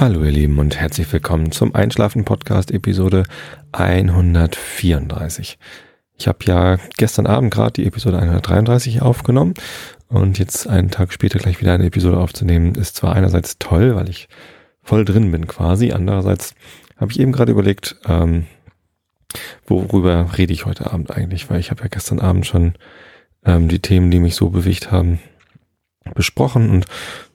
Hallo ihr Lieben und herzlich willkommen zum Einschlafen Podcast Episode 134. Ich habe ja gestern Abend gerade die Episode 133 aufgenommen und jetzt einen Tag später gleich wieder eine Episode aufzunehmen ist zwar einerseits toll, weil ich voll drin bin quasi, andererseits habe ich eben gerade überlegt, ähm, worüber rede ich heute Abend eigentlich, weil ich habe ja gestern Abend schon ähm, die Themen, die mich so bewegt haben, besprochen und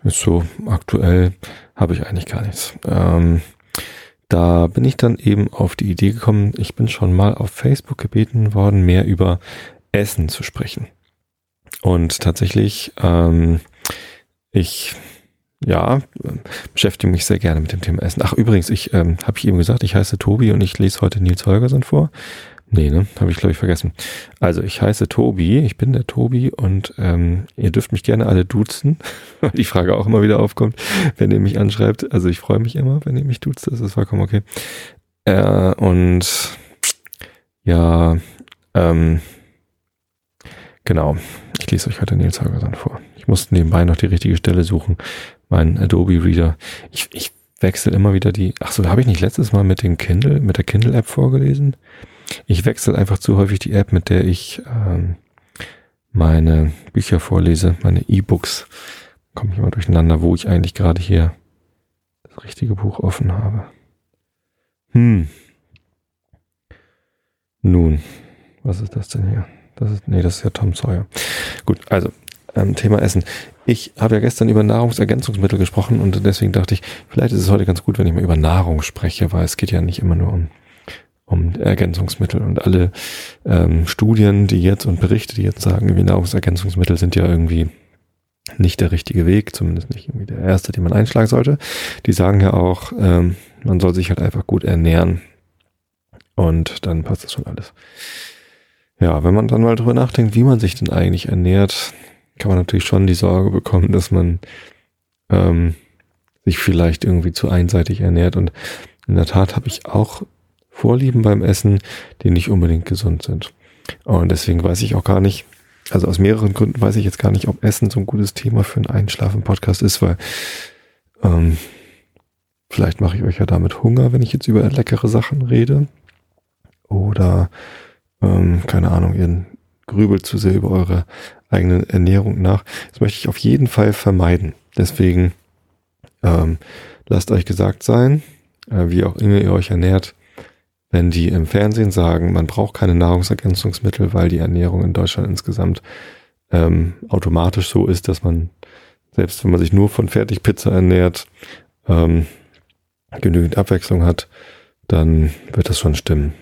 ist so aktuell habe ich eigentlich gar nichts. Ähm, da bin ich dann eben auf die Idee gekommen, ich bin schon mal auf Facebook gebeten worden, mehr über Essen zu sprechen. Und tatsächlich, ähm, ich ja, beschäftige mich sehr gerne mit dem Thema Essen. Ach, übrigens, ich ähm, habe ich eben gesagt, ich heiße Tobi und ich lese heute Nils Holgersson vor. Nee, ne? Habe ich, glaube ich, vergessen. Also ich heiße Tobi, ich bin der Tobi und ähm, ihr dürft mich gerne alle duzen, weil die Frage auch immer wieder aufkommt, wenn ihr mich anschreibt. Also ich freue mich immer, wenn ihr mich duzt, das ist vollkommen okay. Äh, und ja, ähm, genau, ich lese euch heute Nils Holgersson vor. Ich musste nebenbei noch die richtige Stelle suchen. Mein Adobe Reader. Ich, ich wechsle immer wieder die. Ach so, habe ich nicht letztes Mal mit dem Kindle, mit der Kindle App vorgelesen? Ich wechsle einfach zu häufig die App, mit der ich ähm, meine Bücher vorlese, meine E-Books. Komme ich immer durcheinander, wo ich eigentlich gerade hier das richtige Buch offen habe. Hm. Nun, was ist das denn hier? Das ist, nee, das ist ja Tom Sawyer. Gut, also, ähm, Thema Essen. Ich habe ja gestern über Nahrungsergänzungsmittel gesprochen und deswegen dachte ich, vielleicht ist es heute ganz gut, wenn ich mal über Nahrung spreche, weil es geht ja nicht immer nur um um Ergänzungsmittel und alle ähm, Studien, die jetzt und Berichte, die jetzt sagen, wie Nahrungsergänzungsmittel sind ja irgendwie nicht der richtige Weg, zumindest nicht irgendwie der erste, den man einschlagen sollte. Die sagen ja auch, ähm, man soll sich halt einfach gut ernähren und dann passt das schon alles. Ja, wenn man dann mal drüber nachdenkt, wie man sich denn eigentlich ernährt, kann man natürlich schon die Sorge bekommen, dass man ähm, sich vielleicht irgendwie zu einseitig ernährt und in der Tat habe ich auch Vorlieben beim Essen, die nicht unbedingt gesund sind. Und deswegen weiß ich auch gar nicht, also aus mehreren Gründen weiß ich jetzt gar nicht, ob Essen so ein gutes Thema für einen Einschlafen-Podcast ist, weil ähm, vielleicht mache ich euch ja damit Hunger, wenn ich jetzt über leckere Sachen rede. Oder ähm, keine Ahnung, ihr grübelt zu sehr über eure eigene Ernährung nach. Das möchte ich auf jeden Fall vermeiden. Deswegen ähm, lasst euch gesagt sein, äh, wie auch immer ihr euch ernährt, wenn die im Fernsehen sagen, man braucht keine Nahrungsergänzungsmittel, weil die Ernährung in Deutschland insgesamt ähm, automatisch so ist, dass man, selbst wenn man sich nur von Fertigpizza ernährt, ähm, genügend Abwechslung hat, dann wird das schon stimmen.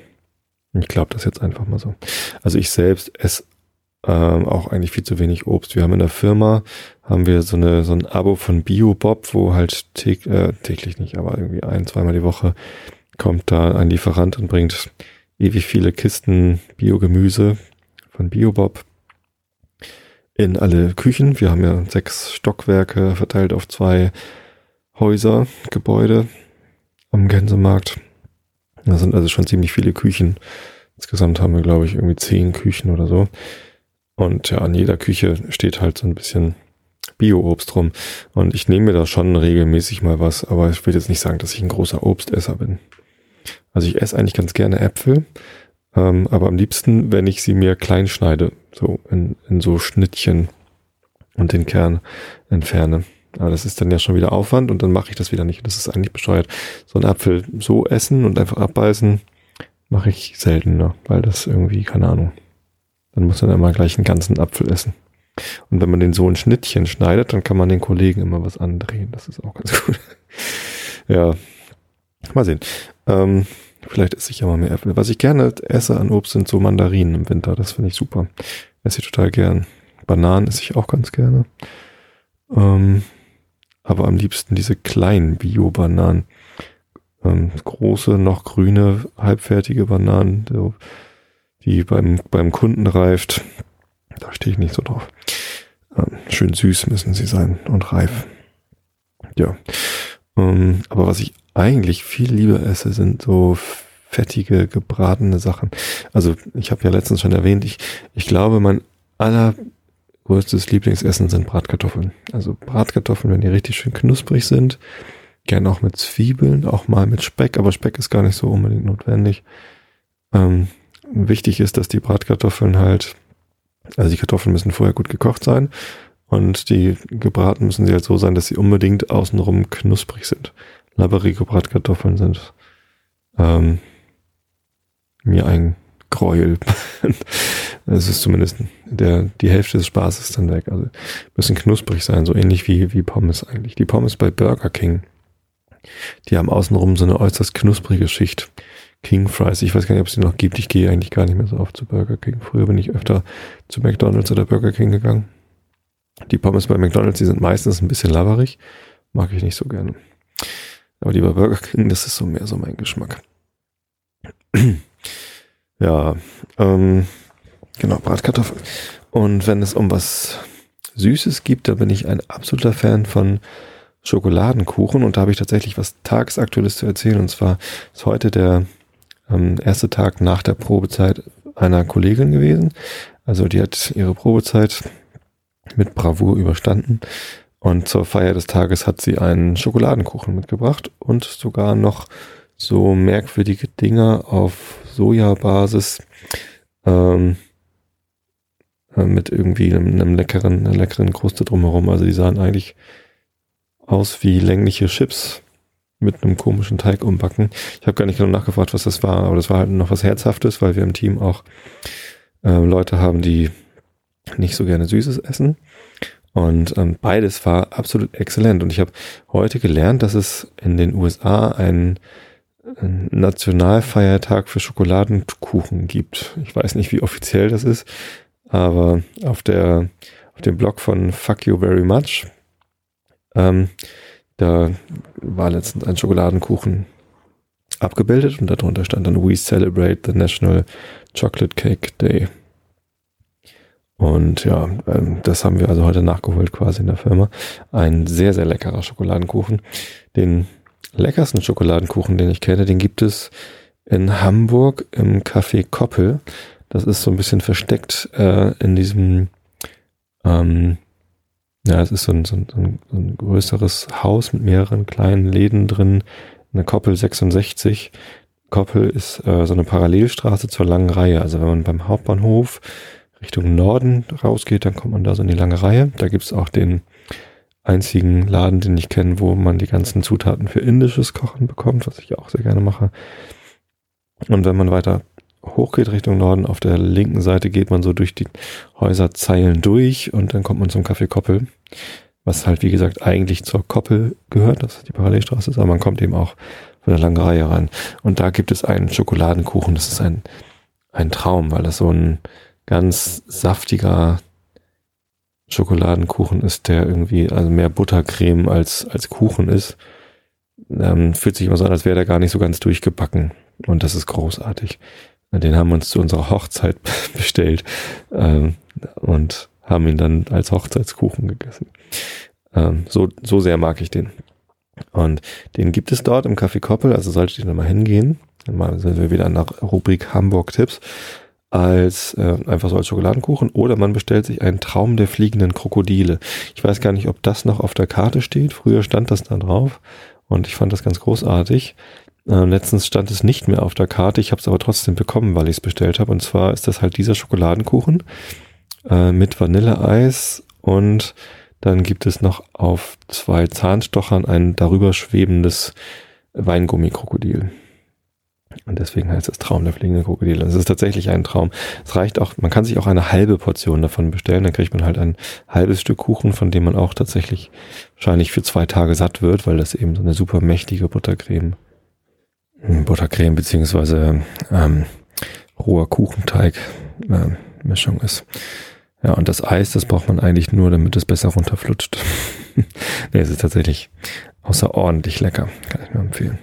Ich glaube das jetzt einfach mal so. Also ich selbst esse ähm, auch eigentlich viel zu wenig Obst. Wir haben in der Firma haben wir so eine so ein Abo von BioBob, wo halt täg, äh, täglich nicht, aber irgendwie ein, zweimal die Woche kommt da ein Lieferant und bringt ewig viele Kisten Biogemüse von Biobob in alle Küchen. Wir haben ja sechs Stockwerke verteilt auf zwei Häuser, Gebäude am Gänsemarkt. Das sind also schon ziemlich viele Küchen. Insgesamt haben wir, glaube ich, irgendwie zehn Küchen oder so. Und ja, an jeder Küche steht halt so ein bisschen Bio-Obst rum. Und ich nehme mir da schon regelmäßig mal was, aber ich will jetzt nicht sagen, dass ich ein großer Obstesser bin. Also ich esse eigentlich ganz gerne Äpfel, ähm, aber am liebsten, wenn ich sie mir klein schneide, so in, in so Schnittchen und den Kern entferne. Aber das ist dann ja schon wieder Aufwand und dann mache ich das wieder nicht. Das ist eigentlich bescheuert. So einen Apfel so essen und einfach abbeißen mache ich seltener, weil das irgendwie, keine Ahnung. Dann muss man immer gleich einen ganzen Apfel essen. Und wenn man den so in Schnittchen schneidet, dann kann man den Kollegen immer was andrehen. Das ist auch ganz gut. ja, Mal sehen. Ähm, vielleicht esse ich ja mal mehr Äpfel. Was ich gerne esse an Obst sind so Mandarinen im Winter. Das finde ich super. Esse ich total gern. Bananen esse ich auch ganz gerne. Ähm, aber am liebsten diese kleinen Bio-Bananen. Ähm, große, noch grüne, halbfertige Bananen, die beim, beim Kunden reift. Da stehe ich nicht so drauf. Ähm, schön süß müssen sie sein und reif. Ja. Ähm, aber was ich eigentlich viel lieber esse, sind so fettige, gebratene Sachen. Also ich habe ja letztens schon erwähnt, ich, ich glaube, mein allergrößtes Lieblingsessen sind Bratkartoffeln. Also Bratkartoffeln, wenn die richtig schön knusprig sind Gern auch mit Zwiebeln, auch mal mit Speck, aber Speck ist gar nicht so unbedingt notwendig. Ähm, wichtig ist, dass die Bratkartoffeln halt, also die Kartoffeln müssen vorher gut gekocht sein und die gebraten müssen sie halt so sein, dass sie unbedingt außenrum knusprig sind. Labberige Bratkartoffeln sind ähm, mir ein Gräuel. Es ist zumindest der, die Hälfte des Spaßes dann weg. Also müssen knusprig sein, so ähnlich wie, wie Pommes eigentlich. Die Pommes bei Burger King, die haben außenrum so eine äußerst knusprige Schicht. King Fries, ich weiß gar nicht, ob es die noch gibt. Ich gehe eigentlich gar nicht mehr so oft zu Burger King. Früher bin ich öfter zu McDonalds oder Burger King gegangen. Die Pommes bei McDonalds, die sind meistens ein bisschen laberig. Mag ich nicht so gerne. Aber die bei Burger King, das ist so mehr so mein Geschmack. ja, ähm, genau, Bratkartoffeln. Und wenn es um was Süßes gibt, da bin ich ein absoluter Fan von Schokoladenkuchen und da habe ich tatsächlich was Tagesaktuelles zu erzählen. Und zwar ist heute der ähm, erste Tag nach der Probezeit einer Kollegin gewesen. Also die hat ihre Probezeit mit Bravour überstanden. Und zur Feier des Tages hat sie einen Schokoladenkuchen mitgebracht und sogar noch so merkwürdige Dinger auf Sojabasis ähm, äh, mit irgendwie einem, einem leckeren, einer leckeren Kruste drumherum. Also die sahen eigentlich aus wie längliche Chips mit einem komischen Teig umbacken. Ich habe gar nicht genau nachgefragt, was das war, aber das war halt noch was Herzhaftes, weil wir im Team auch äh, Leute haben, die nicht so gerne Süßes essen. Und ähm, beides war absolut exzellent. Und ich habe heute gelernt, dass es in den USA einen, Nationalfeiertag für Schokoladenkuchen gibt. Ich weiß nicht, wie offiziell das ist, aber auf der auf dem Blog von Fuck You Very Much, ähm, da war letztens ein Schokoladenkuchen abgebildet und darunter stand dann We celebrate the National Chocolate Cake Day. Und ja, ähm, das haben wir also heute nachgeholt quasi in der Firma. Ein sehr, sehr leckerer Schokoladenkuchen. Den leckersten Schokoladenkuchen, den ich kenne, den gibt es in Hamburg im Café Koppel. Das ist so ein bisschen versteckt äh, in diesem, ähm, ja, es ist so ein, so, ein, so ein größeres Haus mit mehreren kleinen Läden drin, eine Koppel 66. Koppel ist äh, so eine Parallelstraße zur langen Reihe. Also wenn man beim Hauptbahnhof Richtung Norden rausgeht, dann kommt man da so in die lange Reihe. Da gibt's auch den einzigen Laden, den ich kenne, wo man die ganzen Zutaten für indisches Kochen bekommt, was ich auch sehr gerne mache. Und wenn man weiter hochgeht Richtung Norden, auf der linken Seite geht man so durch die Häuserzeilen durch und dann kommt man zum Café Koppel, was halt wie gesagt eigentlich zur Koppel gehört, das ist die Parallelstraße ist, aber man kommt eben auch von der langen Reihe rein. Und da gibt es einen Schokoladenkuchen, das ist ein, ein Traum, weil das so ein ganz saftiger Schokoladenkuchen ist, der irgendwie also mehr Buttercreme als, als Kuchen ist. Ähm, fühlt sich immer so an, als wäre der gar nicht so ganz durchgebacken. Und das ist großartig. Den haben wir uns zu unserer Hochzeit bestellt ähm, und haben ihn dann als Hochzeitskuchen gegessen. Ähm, so, so sehr mag ich den. Und den gibt es dort im Café Koppel, also solltet ihr da mal hingehen. Dann sind wir wieder an der Rubrik Hamburg Tipps als äh, einfach so als Schokoladenkuchen oder man bestellt sich einen Traum der fliegenden Krokodile. Ich weiß gar nicht, ob das noch auf der Karte steht. Früher stand das da drauf und ich fand das ganz großartig. Äh, letztens stand es nicht mehr auf der Karte. Ich habe es aber trotzdem bekommen, weil ich es bestellt habe. Und zwar ist das halt dieser Schokoladenkuchen äh, mit Vanilleeis und dann gibt es noch auf zwei Zahnstochern ein darüber schwebendes Weingummikrokodil. Und deswegen heißt es Traum der fliegenden Krokodile. Es ist tatsächlich ein Traum. Es reicht auch, man kann sich auch eine halbe Portion davon bestellen. Dann kriegt man halt ein halbes Stück Kuchen, von dem man auch tatsächlich wahrscheinlich für zwei Tage satt wird, weil das eben so eine super mächtige Buttercreme, Buttercreme beziehungsweise ähm, roher Kuchenteig äh, Mischung ist. Ja, und das Eis, das braucht man eigentlich nur, damit es besser runterflutscht. nee, es ist tatsächlich außerordentlich lecker. Kann ich nur empfehlen.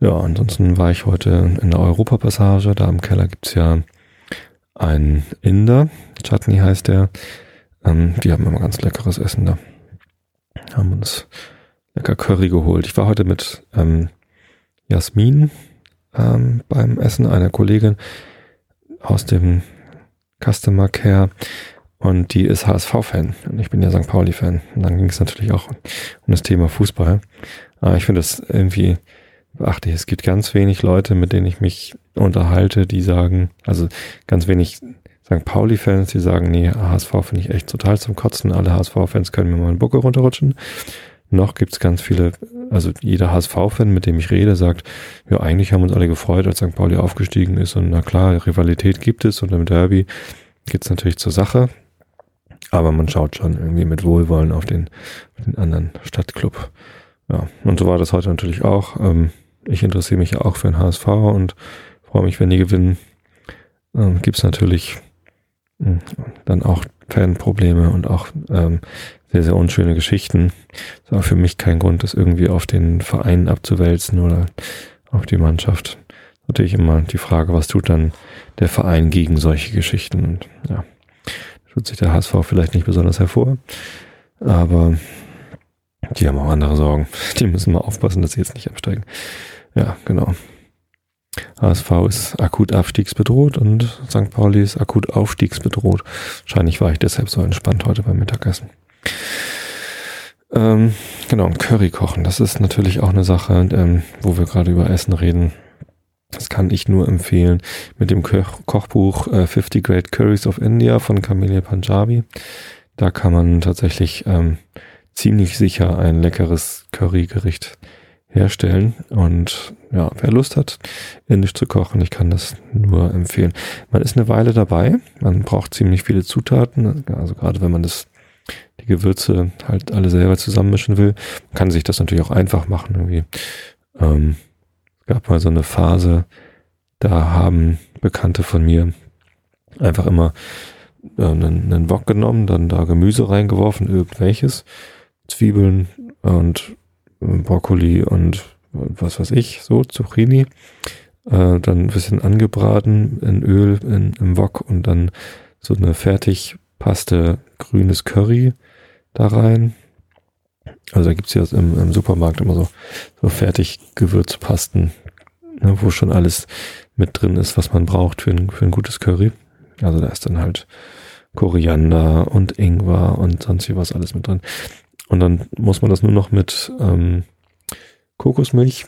Ja, ansonsten war ich heute in der Europapassage. Da im Keller gibt's ja einen Inder. Chutney heißt der. Ähm, die haben immer ganz leckeres Essen da. Haben uns lecker Curry geholt. Ich war heute mit ähm, Jasmin ähm, beim Essen, einer Kollegin aus dem Customer Care. Und die ist HSV-Fan. Und ich bin ja St. Pauli-Fan. Und dann ging es natürlich auch um das Thema Fußball. Aber ich finde das irgendwie beachtlich. Es gibt ganz wenig Leute, mit denen ich mich unterhalte, die sagen, also ganz wenig St. Pauli-Fans, die sagen, nee, HSV finde ich echt total zum Kotzen. Alle HSV-Fans können mir mal einen Bucke runterrutschen. Noch gibt's ganz viele, also jeder HSV-Fan, mit dem ich rede, sagt, ja, eigentlich haben uns alle gefreut, als St. Pauli aufgestiegen ist. Und na klar, Rivalität gibt es und im Derby geht's natürlich zur Sache. Aber man schaut schon irgendwie mit Wohlwollen auf den, den anderen Stadtclub. Ja, und so war das heute natürlich auch. Ähm, ich interessiere mich ja auch für den HSV und freue mich, wenn die gewinnen. Ähm, Gibt es natürlich hm, dann auch Fanprobleme und auch ähm, sehr, sehr unschöne Geschichten. Das war für mich kein Grund, das irgendwie auf den Verein abzuwälzen oder auf die Mannschaft. Natürlich immer die Frage, was tut dann der Verein gegen solche Geschichten? Und ja, tut sich der HSV vielleicht nicht besonders hervor. Aber die haben auch andere Sorgen. Die müssen mal aufpassen, dass sie jetzt nicht absteigen. Ja, genau. HSV ist akut abstiegsbedroht und St. Pauli ist akut aufstiegsbedroht. Wahrscheinlich war ich deshalb so entspannt heute beim Mittagessen. Ähm, genau, Curry kochen, das ist natürlich auch eine Sache, ähm, wo wir gerade über Essen reden. Das kann ich nur empfehlen mit dem Koch Kochbuch äh, 50 Great Curries of India von Camellia Punjabi. Da kann man tatsächlich ähm, ziemlich sicher ein leckeres Currygericht herstellen. Und ja, wer Lust hat, indisch zu kochen, ich kann das nur empfehlen. Man ist eine Weile dabei, man braucht ziemlich viele Zutaten, also gerade wenn man das die Gewürze halt alle selber zusammenmischen will, kann sich das natürlich auch einfach machen. Irgendwie. Ähm, es gab mal so eine Phase, da haben Bekannte von mir einfach immer äh, einen, einen Wok genommen, dann da Gemüse reingeworfen, irgendwelches, Zwiebeln und Brokkoli und was weiß ich, so Zucchini, äh, dann ein bisschen angebraten in Öl in, im Wok und dann so eine Fertigpaste grünes Curry da rein. Also da gibt's ja im, im Supermarkt immer so, so fertig Gewürzpasten, ne, wo schon alles mit drin ist, was man braucht für ein, für ein gutes Curry. Also da ist dann halt Koriander und Ingwer und sonst wie was alles mit drin. Und dann muss man das nur noch mit ähm, Kokosmilch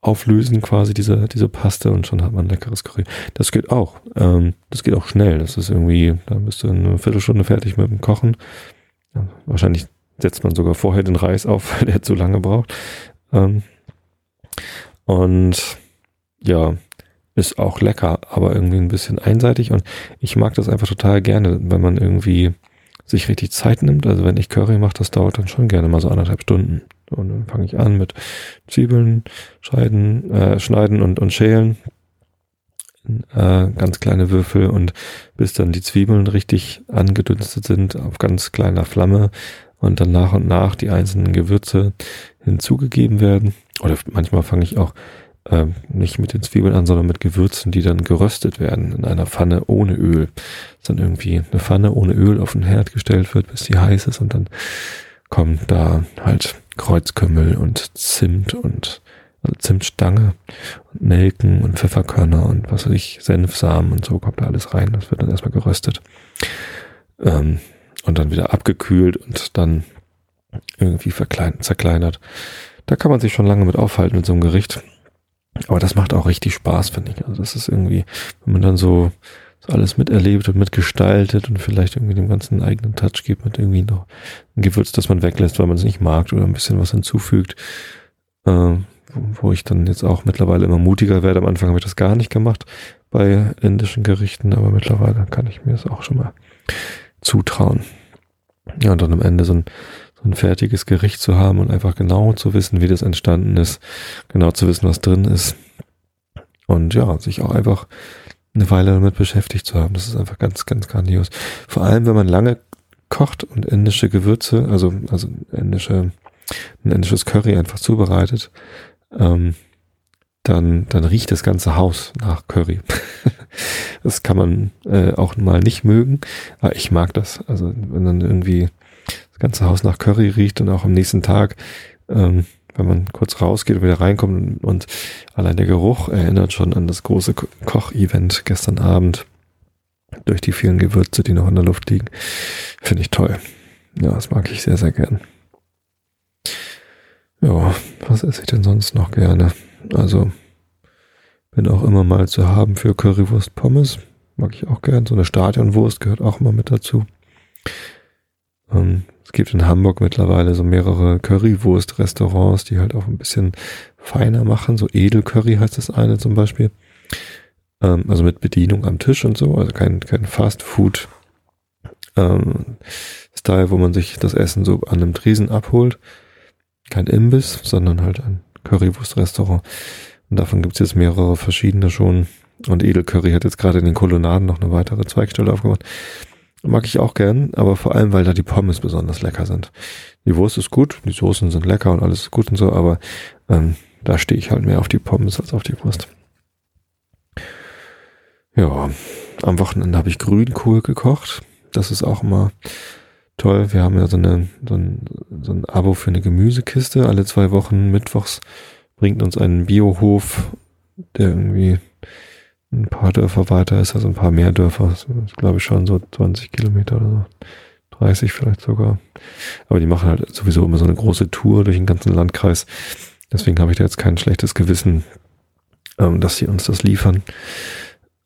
auflösen, quasi diese, diese Paste und schon hat man leckeres Curry. Das geht auch. Ähm, das geht auch schnell. Das ist irgendwie, da bist du in einer Viertelstunde fertig mit dem Kochen. Wahrscheinlich setzt man sogar vorher den Reis auf, weil der zu lange braucht. Ähm, und ja, ist auch lecker, aber irgendwie ein bisschen einseitig und ich mag das einfach total gerne, wenn man irgendwie sich richtig Zeit nimmt. Also wenn ich Curry mache, das dauert dann schon gerne mal so anderthalb Stunden. Und dann fange ich an mit Zwiebeln scheiden, äh, schneiden und, und schälen. Äh, ganz kleine Würfel und bis dann die Zwiebeln richtig angedünstet sind auf ganz kleiner Flamme und dann nach und nach die einzelnen Gewürze hinzugegeben werden. Oder manchmal fange ich auch äh, nicht mit den Zwiebeln an, sondern mit Gewürzen, die dann geröstet werden in einer Pfanne ohne Öl. Dass dann irgendwie eine Pfanne ohne Öl auf den Herd gestellt wird, bis die heiß ist und dann kommt da halt Kreuzkümmel und Zimt und also Zimtstange und Nelken und Pfefferkörner und was weiß ich, Senfsamen und so kommt da alles rein. Das wird dann erstmal geröstet. Ähm, und dann wieder abgekühlt und dann irgendwie zerkleinert. Da kann man sich schon lange mit aufhalten mit so einem Gericht. Aber das macht auch richtig Spaß, finde ich. Also das ist irgendwie, wenn man dann so, so alles miterlebt und mitgestaltet und vielleicht irgendwie dem ganzen eigenen Touch gibt mit irgendwie noch ein Gewürz, das man weglässt, weil man es nicht mag oder ein bisschen was hinzufügt. Äh, wo ich dann jetzt auch mittlerweile immer mutiger werde. Am Anfang habe ich das gar nicht gemacht bei indischen Gerichten, aber mittlerweile kann ich mir das auch schon mal zutrauen. Ja, und dann am Ende so ein ein fertiges Gericht zu haben und einfach genau zu wissen, wie das entstanden ist, genau zu wissen, was drin ist. Und ja, sich auch einfach eine Weile damit beschäftigt zu haben. Das ist einfach ganz, ganz grandios. Vor allem, wenn man lange kocht und indische Gewürze, also, also indische, ein indisches Curry einfach zubereitet, ähm, dann, dann riecht das ganze Haus nach Curry. das kann man äh, auch mal nicht mögen, aber ich mag das. Also wenn dann irgendwie das ganze Haus nach Curry riecht und auch am nächsten Tag, ähm, wenn man kurz rausgeht und wieder reinkommt und, und allein der Geruch erinnert schon an das große Ko Koch-Event gestern Abend. durch die vielen Gewürze, die noch in der Luft liegen. Finde ich toll. Ja, das mag ich sehr, sehr gern. Ja, was esse ich denn sonst noch gerne? Also, bin auch immer mal zu haben für Currywurst Pommes. Mag ich auch gern. So eine Stadionwurst gehört auch immer mit dazu. Ähm, es gibt in Hamburg mittlerweile so mehrere Currywurst-Restaurants, die halt auch ein bisschen feiner machen. So Edelcurry heißt das eine zum Beispiel. Ähm, also mit Bedienung am Tisch und so. Also kein, kein Fast Food ähm, Style, wo man sich das Essen so an einem Tresen abholt. Kein Imbiss, sondern halt ein Currywurst-Restaurant. Und davon gibt es jetzt mehrere verschiedene schon. Und Edelcurry hat jetzt gerade in den Kolonnaden noch eine weitere Zweigstelle aufgemacht. Mag ich auch gern, aber vor allem, weil da die Pommes besonders lecker sind. Die Wurst ist gut, die Soßen sind lecker und alles ist gut und so, aber ähm, da stehe ich halt mehr auf die Pommes als auf die Wurst. Ja, am Wochenende habe ich Grünkohl gekocht. Das ist auch immer toll. Wir haben ja so, eine, so, ein, so ein Abo für eine Gemüsekiste. Alle zwei Wochen mittwochs bringt uns ein Biohof, der irgendwie ein paar Dörfer weiter ist, also ein paar mehr Dörfer, glaube ich schon so 20 Kilometer oder so. 30 vielleicht sogar. Aber die machen halt sowieso immer so eine große Tour durch den ganzen Landkreis. Deswegen habe ich da jetzt kein schlechtes Gewissen, ähm, dass sie uns das liefern.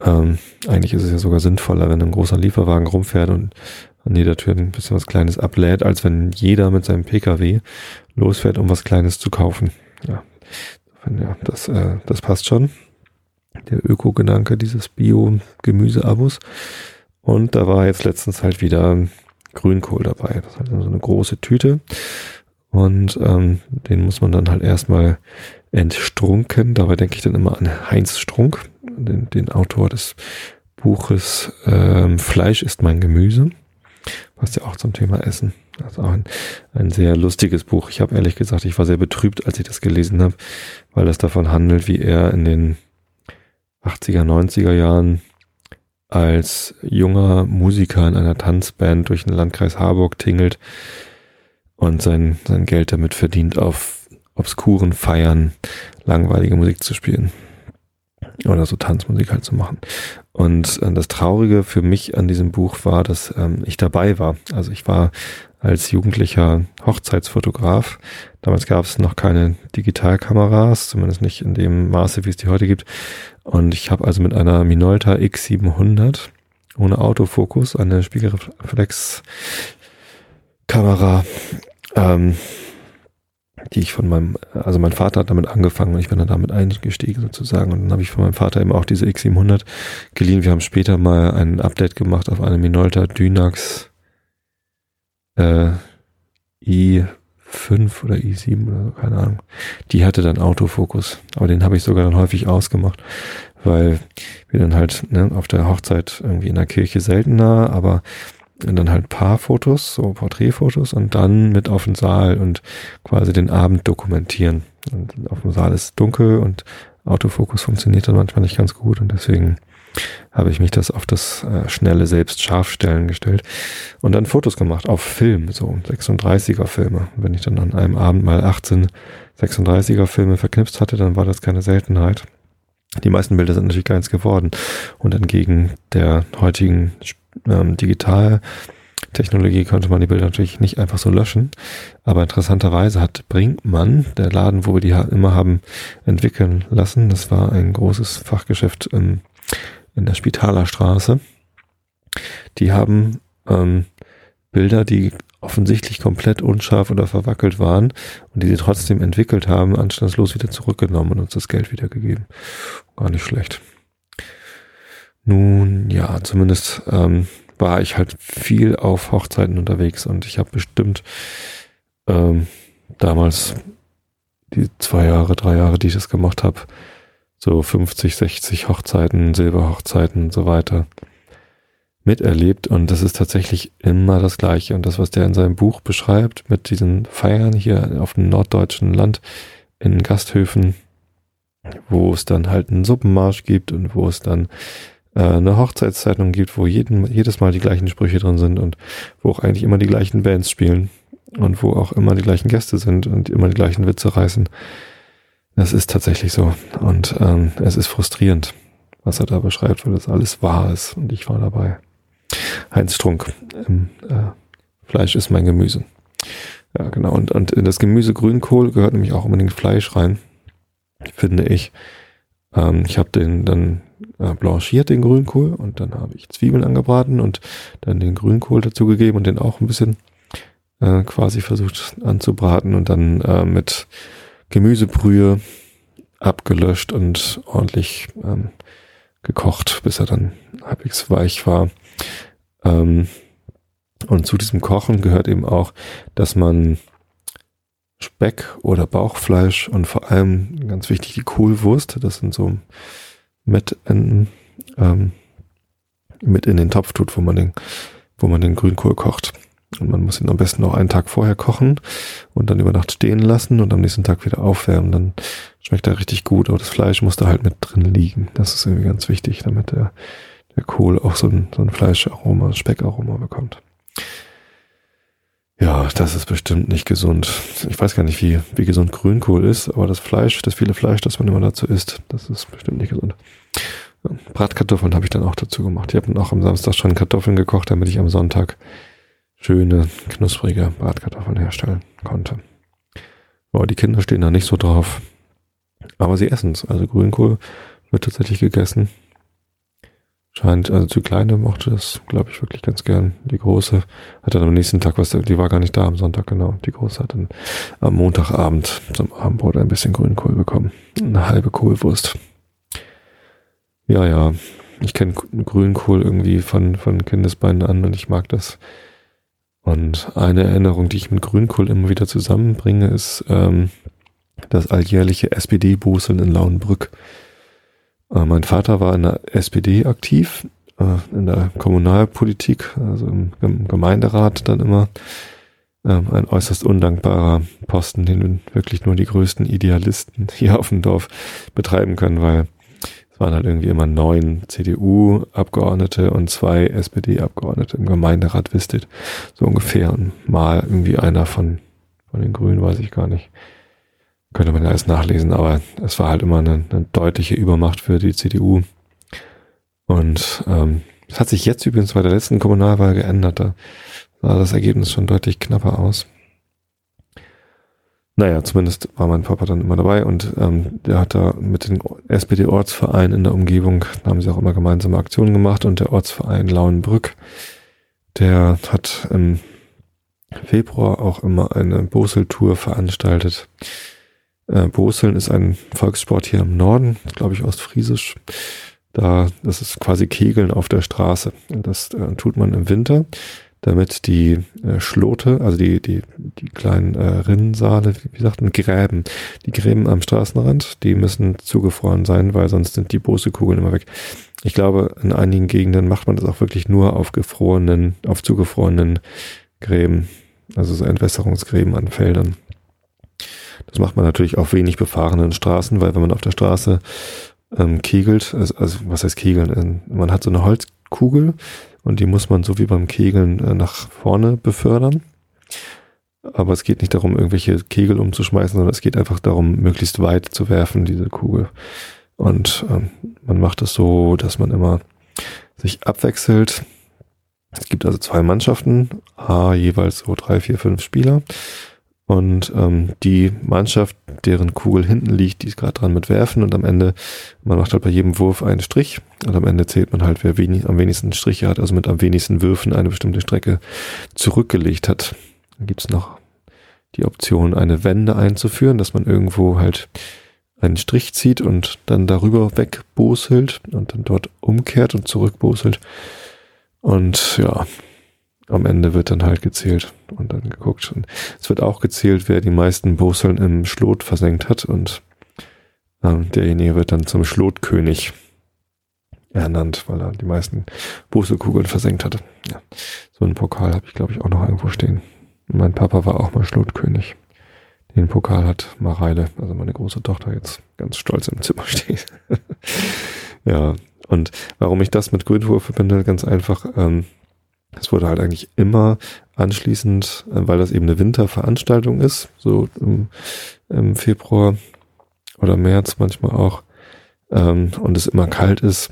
Ähm, eigentlich ist es ja sogar sinnvoller, wenn ein großer Lieferwagen rumfährt und an jeder Tür ein bisschen was Kleines ablädt, als wenn jeder mit seinem Pkw losfährt, um was Kleines zu kaufen. Ja, ja das, äh, das passt schon der Öko-Gedanke dieses Bio-Gemüse-Abos. Und da war jetzt letztens halt wieder Grünkohl dabei. Das ist halt so eine große Tüte. Und ähm, den muss man dann halt erstmal entstrunken. Dabei denke ich dann immer an Heinz Strunk, den, den Autor des Buches ähm, Fleisch ist mein Gemüse. Passt ja auch zum Thema Essen. Das ist auch ein, ein sehr lustiges Buch. Ich habe ehrlich gesagt, ich war sehr betrübt, als ich das gelesen habe, weil es davon handelt, wie er in den 80er, 90er Jahren als junger Musiker in einer Tanzband durch den Landkreis Harburg tingelt und sein, sein Geld damit verdient, auf obskuren Feiern langweilige Musik zu spielen. Oder so Tanzmusik halt zu machen. Und äh, das Traurige für mich an diesem Buch war, dass ähm, ich dabei war. Also ich war als jugendlicher Hochzeitsfotograf. Damals gab es noch keine Digitalkameras, zumindest nicht in dem Maße, wie es die heute gibt. Und ich habe also mit einer Minolta X700 ohne Autofokus eine Spiegelreflexkamera, ähm, die ich von meinem, also mein Vater hat damit angefangen und ich bin dann damit eingestiegen sozusagen und dann habe ich von meinem Vater eben auch diese X700 geliehen. Wir haben später mal ein Update gemacht auf eine Minolta Dynax äh, i 5 oder i7 oder so, keine Ahnung. Die hatte dann Autofokus, aber den habe ich sogar dann häufig ausgemacht, weil wir dann halt ne, auf der Hochzeit irgendwie in der Kirche seltener, aber dann halt Paarfotos, so Porträtfotos und dann mit auf den Saal und quasi den Abend dokumentieren. Und auf dem Saal ist dunkel und Autofokus funktioniert dann manchmal nicht ganz gut und deswegen habe ich mich das auf das äh, schnelle selbst scharfstellen gestellt und dann Fotos gemacht auf Film, so 36er Filme. Wenn ich dann an einem Abend mal 18 36er Filme verknipst hatte, dann war das keine Seltenheit. Die meisten Bilder sind natürlich keins geworden und entgegen der heutigen ähm, Digitaltechnologie konnte man die Bilder natürlich nicht einfach so löschen. Aber interessanterweise hat Brinkmann, der Laden, wo wir die immer haben entwickeln lassen, das war ein großes Fachgeschäft im in der Spitaler Straße. Die haben ähm, Bilder, die offensichtlich komplett unscharf oder verwackelt waren und die sie trotzdem entwickelt haben, anstandslos wieder zurückgenommen und uns das Geld wiedergegeben. Gar nicht schlecht. Nun, ja, zumindest ähm, war ich halt viel auf Hochzeiten unterwegs und ich habe bestimmt ähm, damals die zwei Jahre, drei Jahre, die ich das gemacht habe, so 50, 60 Hochzeiten, Silberhochzeiten und so weiter miterlebt und das ist tatsächlich immer das Gleiche. Und das, was der in seinem Buch beschreibt mit diesen Feiern hier auf dem norddeutschen Land in Gasthöfen, wo es dann halt einen Suppenmarsch gibt und wo es dann äh, eine Hochzeitszeitung gibt, wo jeden, jedes Mal die gleichen Sprüche drin sind und wo auch eigentlich immer die gleichen Bands spielen und wo auch immer die gleichen Gäste sind und immer die gleichen Witze reißen. Das ist tatsächlich so. Und ähm, es ist frustrierend, was er da beschreibt, weil das alles wahr ist und ich war dabei. Heinz Strunk, ähm, äh, Fleisch ist mein Gemüse. Ja, genau. Und, und in das Gemüse Grünkohl gehört nämlich auch unbedingt Fleisch rein, finde ich. Ähm, ich habe den dann äh, blanchiert, den Grünkohl, und dann habe ich Zwiebeln angebraten und dann den Grünkohl dazugegeben und den auch ein bisschen äh, quasi versucht anzubraten und dann äh, mit Gemüsebrühe abgelöscht und ordentlich ähm, gekocht, bis er dann halbwegs weich war. Ähm, und zu diesem Kochen gehört eben auch, dass man Speck oder Bauchfleisch und vor allem ganz wichtig die Kohlwurst, das sind so Mettenden, ähm, mit in den Topf tut, wo man den, wo man den Grünkohl kocht. Und man muss ihn am besten noch einen Tag vorher kochen und dann über Nacht stehen lassen und am nächsten Tag wieder aufwärmen. Dann schmeckt er richtig gut. Aber das Fleisch muss da halt mit drin liegen. Das ist irgendwie ganz wichtig, damit der, der Kohl auch so ein, so ein Fleischaroma, Speckaroma bekommt. Ja, das ist bestimmt nicht gesund. Ich weiß gar nicht, wie, wie gesund Grünkohl ist, aber das Fleisch, das viele Fleisch, das man immer dazu isst, das ist bestimmt nicht gesund. Bratkartoffeln habe ich dann auch dazu gemacht. Ich habe dann auch am Samstag schon Kartoffeln gekocht, damit ich am Sonntag schöne, knusprige Bratkartoffeln herstellen konnte. Aber die Kinder stehen da nicht so drauf. Aber sie essen es. Also Grünkohl wird tatsächlich gegessen. Scheint, also die Kleine mochte das, glaube ich, wirklich ganz gern. Die Große hat dann am nächsten Tag was, die war gar nicht da am Sonntag, genau. Die Große hat dann am Montagabend zum Abendbrot ein bisschen Grünkohl bekommen. Eine halbe Kohlwurst. Ja, ja. Ich kenne Grünkohl irgendwie von, von Kindesbeinen an und ich mag das. Und eine Erinnerung, die ich mit Grünkohl immer wieder zusammenbringe, ist ähm, das alljährliche SPD-Buseln in Lauenbrück. Äh, mein Vater war in der SPD aktiv, äh, in der Kommunalpolitik, also im, Gemeinderat dann immer. Ähm, ein äußerst undankbarer Posten, den wirklich nur die größten Idealisten hier auf dem Dorf betreiben können, weil es waren halt irgendwie immer neun CDU-Abgeordnete und zwei SPD-Abgeordnete im Gemeinderat Wistet. So ungefähr. Und mal irgendwie einer von, von den Grünen, weiß ich gar nicht. Könnte man ja alles nachlesen, aber es war halt immer eine, eine deutliche Übermacht für die CDU. Und ähm, das hat sich jetzt übrigens bei der letzten Kommunalwahl geändert. Da sah das Ergebnis schon deutlich knapper aus. Naja, zumindest war mein Papa dann immer dabei und ähm, der hat da mit den SPD-Ortsvereinen in der Umgebung, da haben sie auch immer gemeinsame Aktionen gemacht und der Ortsverein Lauenbrück, der hat im Februar auch immer eine Bosel-Tour veranstaltet. Äh, Boseln ist ein Volkssport hier im Norden, glaube ich Ostfriesisch. Da, das ist quasi Kegeln auf der Straße. Und das äh, tut man im Winter, damit die äh, Schlote, also die, die, die kleinen äh, Rinnensaale, wie sagt man, Gräben, die Gräben am Straßenrand, die müssen zugefroren sein, weil sonst sind die Bose-Kugeln immer weg. Ich glaube, in einigen Gegenden macht man das auch wirklich nur auf gefrorenen, auf zugefrorenen Gräben, also so Entwässerungsgräben an Feldern. Das macht man natürlich auf wenig befahrenen Straßen, weil wenn man auf der Straße ähm, kegelt, also, also was heißt kegeln? Ähm, man hat so eine Holzkugel und die muss man so wie beim Kegeln äh, nach vorne befördern. Aber es geht nicht darum, irgendwelche Kegel umzuschmeißen, sondern es geht einfach darum, möglichst weit zu werfen, diese Kugel. Und ähm, man macht es so, dass man immer sich abwechselt. Es gibt also zwei Mannschaften, jeweils so drei, vier, fünf Spieler. Und ähm, die Mannschaft, deren Kugel hinten liegt, die ist gerade dran mit Werfen und am Ende, man macht halt bei jedem Wurf einen Strich und am Ende zählt man halt, wer wenig, am wenigsten Striche hat, also mit am wenigsten Würfen eine bestimmte Strecke zurückgelegt hat. Dann gibt's noch die Option, eine Wende einzuführen, dass man irgendwo halt einen Strich zieht und dann darüber wegboselt und dann dort umkehrt und zurückboselt. Und ja, am Ende wird dann halt gezählt und dann geguckt. Und es wird auch gezählt, wer die meisten Boseln im Schlot versenkt hat und ähm, derjenige wird dann zum Schlotkönig ernannt, weil er die meisten Boselkugeln versenkt hatte. Ja. So einen Pokal habe ich, glaube ich, auch noch irgendwo stehen. Mein Papa war auch mal Schlotkönig. Den Pokal hat Mareile, also meine große Tochter, jetzt ganz stolz im Zimmer steht. ja, und warum ich das mit Grünwurf verbinde, ganz einfach, ähm, es wurde halt eigentlich immer anschließend, äh, weil das eben eine Winterveranstaltung ist, so im, im Februar oder März manchmal auch, ähm, und es immer kalt ist,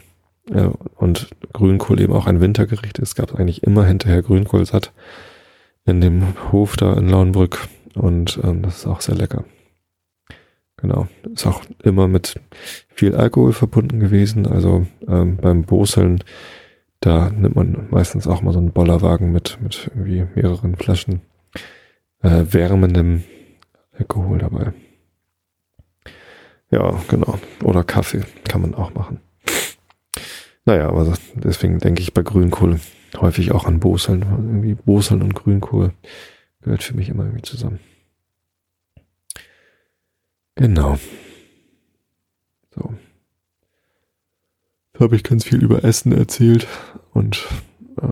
äh, und Grünkohl eben auch ein Wintergericht ist, gab es eigentlich immer hinterher Grünkohl satt in dem Hof da in Lauenbrück und ähm, das ist auch sehr lecker. Genau, ist auch immer mit viel Alkohol verbunden gewesen, also ähm, beim Boseln, da nimmt man meistens auch mal so einen Bollerwagen mit, mit irgendwie mehreren Flaschen äh, wärmendem Alkohol dabei. Ja, genau. Oder Kaffee kann man auch machen. Naja, aber deswegen denke ich bei Grünkohl häufig auch an Boseln. Irgendwie Boseln und Grünkohl gehört für mich immer irgendwie zusammen. Genau. So. Habe ich ganz viel über Essen erzählt und äh,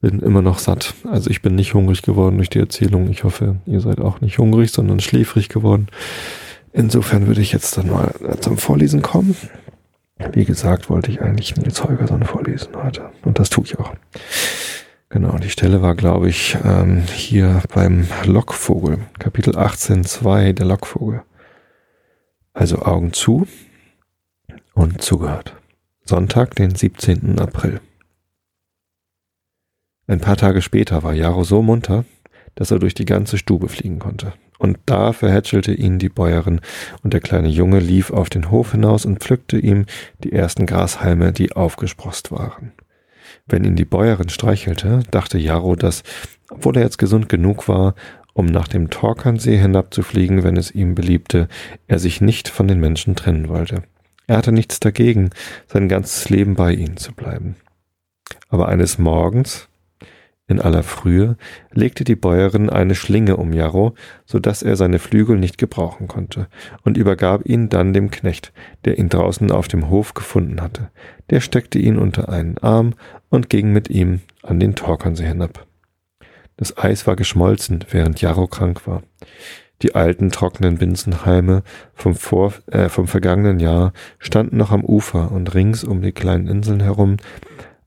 bin immer noch satt. Also ich bin nicht hungrig geworden durch die Erzählung. Ich hoffe, ihr seid auch nicht hungrig, sondern schläfrig geworden. Insofern würde ich jetzt dann mal zum Vorlesen kommen. Wie gesagt, wollte ich eigentlich Nils Holgersson vorlesen heute. Und das tue ich auch. Genau, die Stelle war, glaube ich, ähm, hier beim Lockvogel. Kapitel 18.2, der Lockvogel. Also Augen zu und zugehört. Sonntag, den 17. April. Ein paar Tage später war Jaro so munter, dass er durch die ganze Stube fliegen konnte. Und da verhätschelte ihn die Bäuerin, und der kleine Junge lief auf den Hof hinaus und pflückte ihm die ersten Grashalme, die aufgesprost waren. Wenn ihn die Bäuerin streichelte, dachte Jarro, dass, obwohl er jetzt gesund genug war, um nach dem Torkernsee hinabzufliegen, wenn es ihm beliebte, er sich nicht von den Menschen trennen wollte. Er hatte nichts dagegen, sein ganzes Leben bei ihnen zu bleiben. Aber eines Morgens, in aller Frühe legte die Bäuerin eine Schlinge um Jarro, so dass er seine Flügel nicht gebrauchen konnte, und übergab ihn dann dem Knecht, der ihn draußen auf dem Hof gefunden hatte. Der steckte ihn unter einen Arm und ging mit ihm an den Torkernsee hinab. Das Eis war geschmolzen, während Jarro krank war. Die alten trockenen Binsenhalme vom, vor, äh, vom vergangenen Jahr standen noch am Ufer und rings um die kleinen Inseln herum,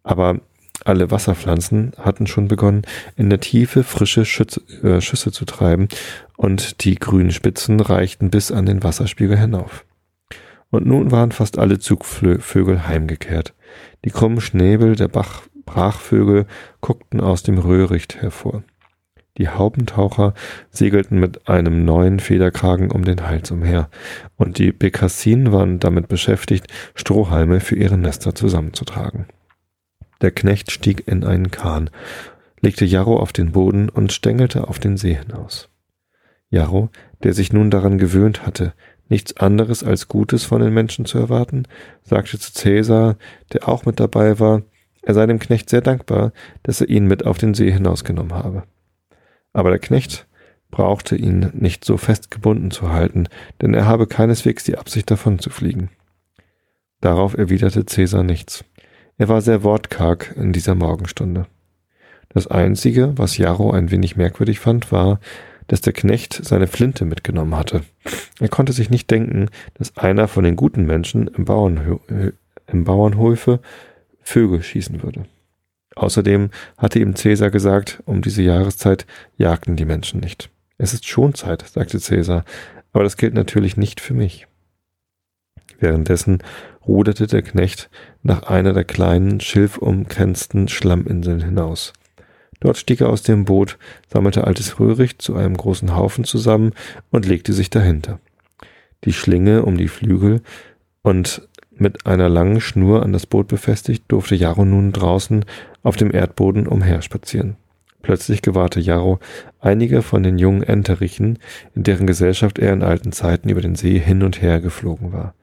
aber alle Wasserpflanzen hatten schon begonnen, in der Tiefe frische Schütze, äh, Schüsse zu treiben, und die grünen Spitzen reichten bis an den Wasserspiegel hinauf. Und nun waren fast alle Zugvögel heimgekehrt. Die krummen Schnäbel der Bach Brachvögel guckten aus dem Röhricht hervor. Die Haubentaucher segelten mit einem neuen Federkragen um den Hals umher, und die Bekassinen waren damit beschäftigt, Strohhalme für ihre Nester zusammenzutragen. Der Knecht stieg in einen Kahn, legte Jarro auf den Boden und stängelte auf den See hinaus. Jarro, der sich nun daran gewöhnt hatte, nichts anderes als Gutes von den Menschen zu erwarten, sagte zu Cäsar, der auch mit dabei war, er sei dem Knecht sehr dankbar, dass er ihn mit auf den See hinausgenommen habe. Aber der Knecht brauchte ihn nicht so fest gebunden zu halten, denn er habe keineswegs die Absicht davon zu fliegen. Darauf erwiderte Cäsar nichts. Er war sehr wortkarg in dieser Morgenstunde. Das Einzige, was Jarro ein wenig merkwürdig fand, war, dass der Knecht seine Flinte mitgenommen hatte. Er konnte sich nicht denken, dass einer von den guten Menschen im, Bauernhö im Bauernhöfe Vögel schießen würde. Außerdem hatte ihm Cäsar gesagt, um diese Jahreszeit jagten die Menschen nicht. Es ist Schonzeit, sagte Cäsar, aber das gilt natürlich nicht für mich. Währenddessen ruderte der Knecht nach einer der kleinen, schilfumkränzten Schlamminseln hinaus. Dort stieg er aus dem Boot, sammelte altes Röhricht zu einem großen Haufen zusammen und legte sich dahinter. Die Schlinge um die Flügel und mit einer langen Schnur an das Boot befestigt, durfte Jarro nun draußen auf dem Erdboden umherspazieren. Plötzlich gewahrte Jarro einige von den jungen Enterichen, in deren Gesellschaft er in alten Zeiten über den See hin und her geflogen war.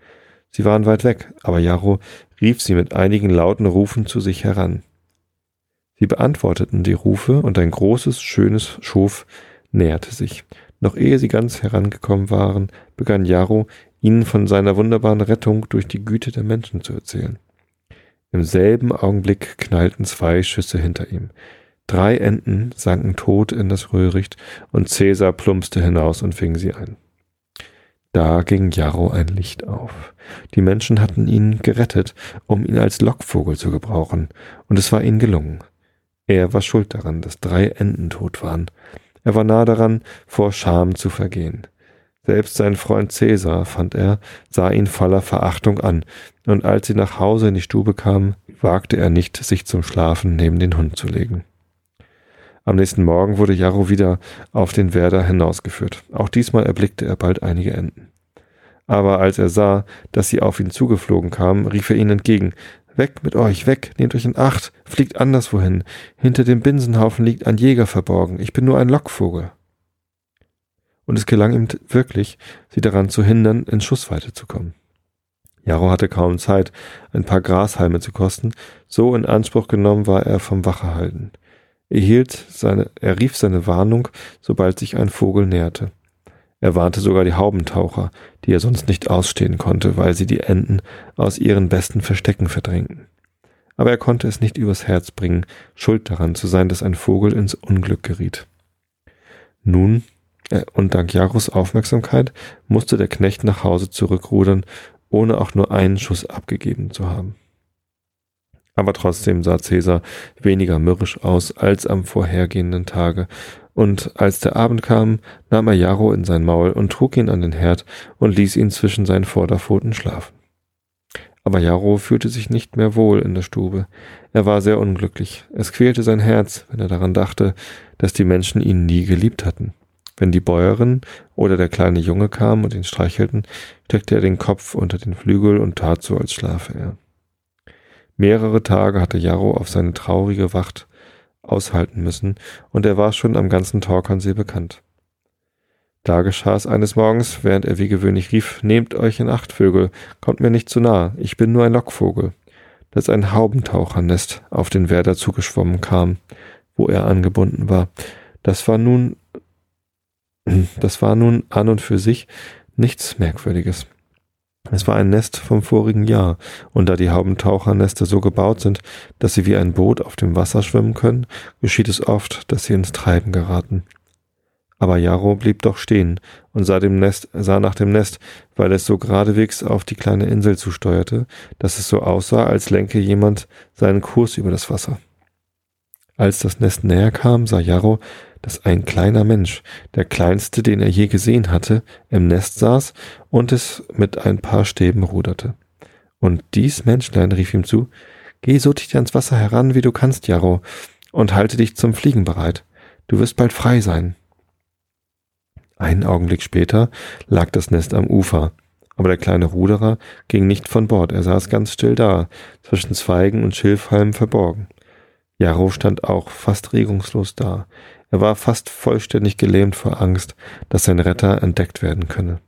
Sie waren weit weg, aber Jarro rief sie mit einigen lauten Rufen zu sich heran. Sie beantworteten die Rufe und ein großes, schönes Schof näherte sich. Noch ehe sie ganz herangekommen waren, begann Jarro, ihnen von seiner wunderbaren Rettung durch die Güte der Menschen zu erzählen. Im selben Augenblick knallten zwei Schüsse hinter ihm. Drei Enten sanken tot in das Röhricht und Cäsar plumpste hinaus und fing sie ein. Da ging Jarro ein Licht auf. Die Menschen hatten ihn gerettet, um ihn als Lockvogel zu gebrauchen, und es war ihnen gelungen. Er war schuld daran, dass drei Enten tot waren. Er war nah daran, vor Scham zu vergehen. Selbst sein Freund Cäsar, fand er, sah ihn voller Verachtung an, und als sie nach Hause in die Stube kamen, wagte er nicht, sich zum Schlafen neben den Hund zu legen. Am nächsten Morgen wurde Jarro wieder auf den Werder hinausgeführt. Auch diesmal erblickte er bald einige Enten. Aber als er sah, dass sie auf ihn zugeflogen kamen, rief er ihnen entgegen, Weg mit euch, weg, nehmt euch in Acht, fliegt anderswohin. Hinter dem Binsenhaufen liegt ein Jäger verborgen. Ich bin nur ein Lockvogel. Und es gelang ihm wirklich, sie daran zu hindern, in Schussweite zu kommen. Jaro hatte kaum Zeit, ein paar Grashalme zu kosten, so in Anspruch genommen war er vom Wachehalten. Er hielt seine, er rief seine Warnung, sobald sich ein Vogel näherte. Er warnte sogar die Haubentaucher, die er sonst nicht ausstehen konnte, weil sie die Enten aus ihren besten Verstecken verdrängten. Aber er konnte es nicht übers Herz bringen, schuld daran zu sein, dass ein Vogel ins Unglück geriet. Nun, und dank Jaros Aufmerksamkeit, musste der Knecht nach Hause zurückrudern, ohne auch nur einen Schuss abgegeben zu haben. Aber trotzdem sah Cäsar weniger mürrisch aus als am vorhergehenden Tage, und als der Abend kam, nahm er Jarro in sein Maul und trug ihn an den Herd und ließ ihn zwischen seinen Vorderpfoten schlafen. Aber Jarro fühlte sich nicht mehr wohl in der Stube. Er war sehr unglücklich. Es quälte sein Herz, wenn er daran dachte, dass die Menschen ihn nie geliebt hatten. Wenn die Bäuerin oder der kleine Junge kam und ihn streichelten, steckte er den Kopf unter den Flügel und tat so, als schlafe er. Mehrere Tage hatte Jarro auf seine traurige Wacht aushalten müssen, und er war schon am ganzen Torkernsee bekannt. Da geschah es eines Morgens, während er wie gewöhnlich rief, Nehmt euch in Acht, Vögel, kommt mir nicht zu nah, ich bin nur ein Lockvogel, dass ein Haubentauchernest auf den Werder zugeschwommen kam, wo er angebunden war. Das war nun, das war nun an und für sich nichts Merkwürdiges. Es war ein Nest vom vorigen Jahr, und da die Haubentauchernester so gebaut sind, dass sie wie ein Boot auf dem Wasser schwimmen können, geschieht es oft, dass sie ins Treiben geraten. Aber Jarro blieb doch stehen und sah, dem Nest, sah nach dem Nest, weil es so geradewegs auf die kleine Insel zusteuerte, dass es so aussah, als lenke jemand seinen Kurs über das Wasser. Als das Nest näher kam, sah Jarro, dass ein kleiner Mensch, der kleinste, den er je gesehen hatte, im Nest saß und es mit ein paar Stäben ruderte. Und dies Menschlein rief ihm zu, Geh so dicht ans Wasser heran, wie du kannst, Jarro, und halte dich zum Fliegen bereit. Du wirst bald frei sein. Einen Augenblick später lag das Nest am Ufer, aber der kleine Ruderer ging nicht von Bord, er saß ganz still da, zwischen Zweigen und Schilfhalmen verborgen. Jarro stand auch fast regungslos da. Er war fast vollständig gelähmt vor Angst, dass sein Retter entdeckt werden könne.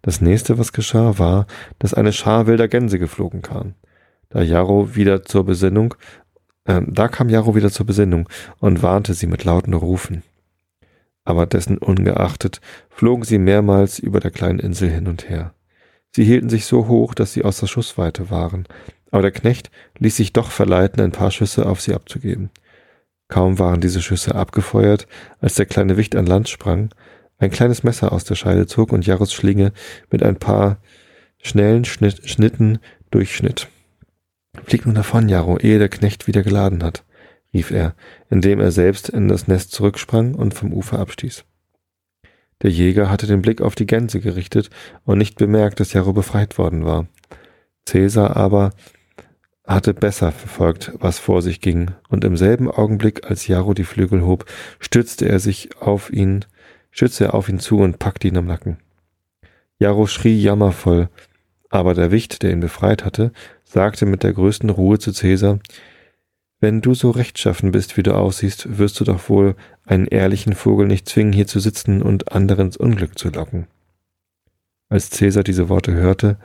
Das nächste, was geschah, war, dass eine Schar wilder Gänse geflogen kam. Da Jarro wieder zur Besinnung, äh, da kam Jarro wieder zur Besinnung und warnte sie mit lauten Rufen. Aber dessen ungeachtet flogen sie mehrmals über der kleinen Insel hin und her. Sie hielten sich so hoch, dass sie außer Schussweite waren, aber der Knecht ließ sich doch verleiten, ein paar Schüsse auf sie abzugeben. Kaum waren diese Schüsse abgefeuert, als der kleine Wicht an Land sprang, ein kleines Messer aus der Scheide zog und Jaros Schlinge mit ein paar schnellen Schnitt, Schnitten durchschnitt. Flieg nun davon, Jaro, ehe der Knecht wieder geladen hat, rief er, indem er selbst in das Nest zurücksprang und vom Ufer abstieß. Der Jäger hatte den Blick auf die Gänse gerichtet und nicht bemerkt, dass Jaro befreit worden war. Cäsar aber hatte besser verfolgt, was vor sich ging, und im selben Augenblick, als Jaro die Flügel hob, stützte er sich auf ihn, stützte er auf ihn zu und packte ihn am Nacken. Jaro schrie jammervoll, aber der Wicht, der ihn befreit hatte, sagte mit der größten Ruhe zu Cäsar, wenn du so rechtschaffen bist, wie du aussiehst, wirst du doch wohl einen ehrlichen Vogel nicht zwingen, hier zu sitzen und anderen ins Unglück zu locken. Als Cäsar diese Worte hörte,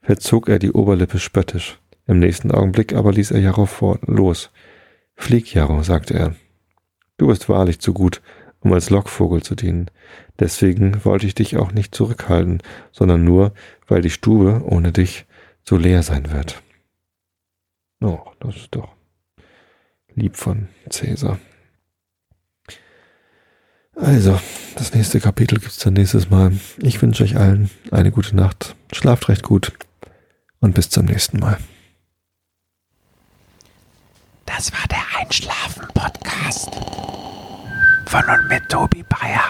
verzog er die Oberlippe spöttisch. Im nächsten Augenblick aber ließ er Jarro vor los. Flieg, Jarro, sagte er. Du bist wahrlich zu gut, um als Lockvogel zu dienen. Deswegen wollte ich dich auch nicht zurückhalten, sondern nur, weil die Stube ohne dich so leer sein wird. Oh, das ist doch lieb von Cäsar. Also, das nächste Kapitel gibt's dann nächstes Mal. Ich wünsche euch allen eine gute Nacht. Schlaft recht gut und bis zum nächsten Mal. Das war der Einschlafen-Podcast von und mit Tobi Bayer.